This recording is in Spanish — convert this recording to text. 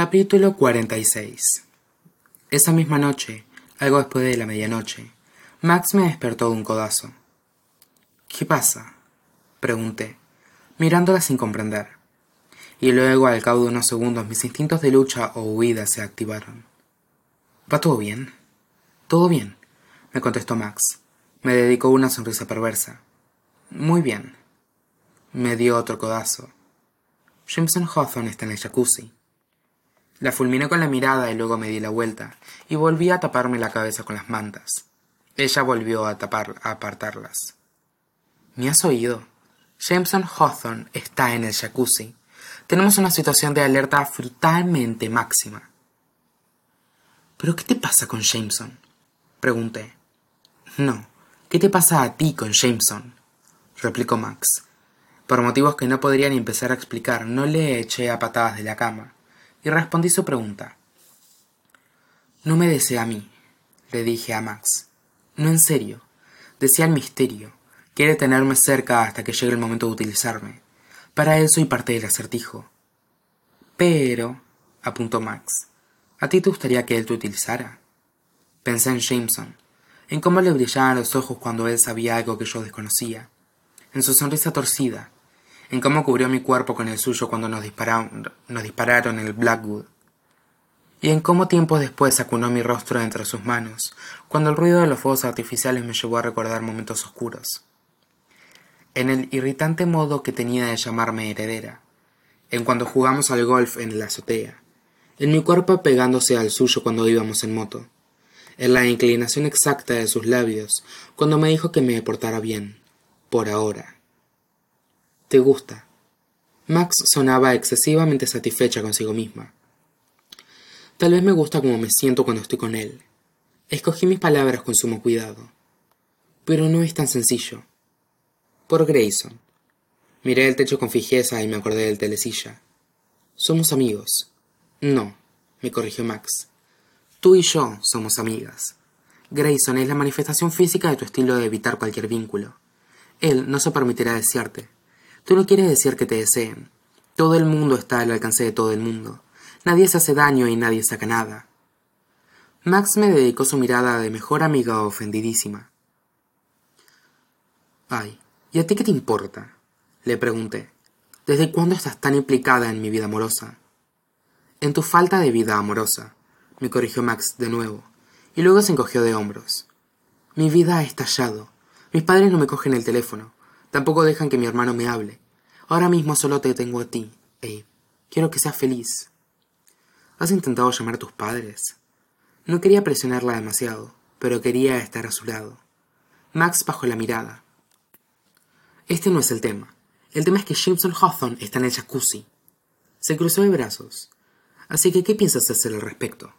Capítulo 46 Esa misma noche, algo después de la medianoche, Max me despertó de un codazo. ¿Qué pasa? pregunté, mirándola sin comprender. Y luego, al cabo de unos segundos, mis instintos de lucha o huida se activaron. ¿Va todo bien? Todo bien, me contestó Max. Me dedicó una sonrisa perversa. Muy bien. Me dio otro codazo. Jameson Hawthorne está en el jacuzzi. La fulminé con la mirada y luego me di la vuelta y volví a taparme la cabeza con las mantas. Ella volvió a, tapar, a apartarlas. ¿Me has oído? Jameson Hawthorne está en el jacuzzi. Tenemos una situación de alerta frutalmente máxima. ¿Pero qué te pasa con Jameson? Pregunté. No, ¿qué te pasa a ti con Jameson? replicó Max. Por motivos que no podría ni empezar a explicar, no le eché a patadas de la cama y respondí su pregunta. No me desea a mí, le dije a Max. No en serio. Desea el misterio. Quiere tenerme cerca hasta que llegue el momento de utilizarme. Para él soy parte del acertijo. Pero, apuntó Max, ¿a ti te gustaría que él te utilizara? Pensé en Jameson, en cómo le brillaban los ojos cuando él sabía algo que yo desconocía, en su sonrisa torcida, en cómo cubrió mi cuerpo con el suyo cuando nos dispararon, nos dispararon en el Blackwood, y en cómo tiempos después acunó mi rostro entre sus manos, cuando el ruido de los fuegos artificiales me llevó a recordar momentos oscuros. En el irritante modo que tenía de llamarme heredera, en cuando jugamos al golf en la azotea, en mi cuerpo pegándose al suyo cuando íbamos en moto, en la inclinación exacta de sus labios cuando me dijo que me portara bien, por ahora. ¿Te gusta? Max sonaba excesivamente satisfecha consigo misma. Tal vez me gusta como me siento cuando estoy con él. Escogí mis palabras con sumo cuidado. Pero no es tan sencillo. Por Grayson. Miré el techo con fijeza y me acordé del telecilla. Somos amigos. No, me corrigió Max. Tú y yo somos amigas. Grayson es la manifestación física de tu estilo de evitar cualquier vínculo. Él no se permitirá desearte. Tú no quieres decir que te deseen. Todo el mundo está al alcance de todo el mundo. Nadie se hace daño y nadie saca nada. Max me dedicó su mirada de mejor amiga ofendidísima. Ay, ¿y a ti qué te importa? le pregunté. ¿Desde cuándo estás tan implicada en mi vida amorosa? En tu falta de vida amorosa, me corrigió Max de nuevo, y luego se encogió de hombros. Mi vida ha estallado. Mis padres no me cogen el teléfono. Tampoco dejan que mi hermano me hable. Ahora mismo solo te tengo a ti, Abe. Quiero que seas feliz. ¿Has intentado llamar a tus padres? No quería presionarla demasiado, pero quería estar a su lado. Max bajó la mirada. Este no es el tema. El tema es que Jameson Hawthorne está en el jacuzzi. Se cruzó de brazos. Así que, ¿qué piensas hacer al respecto?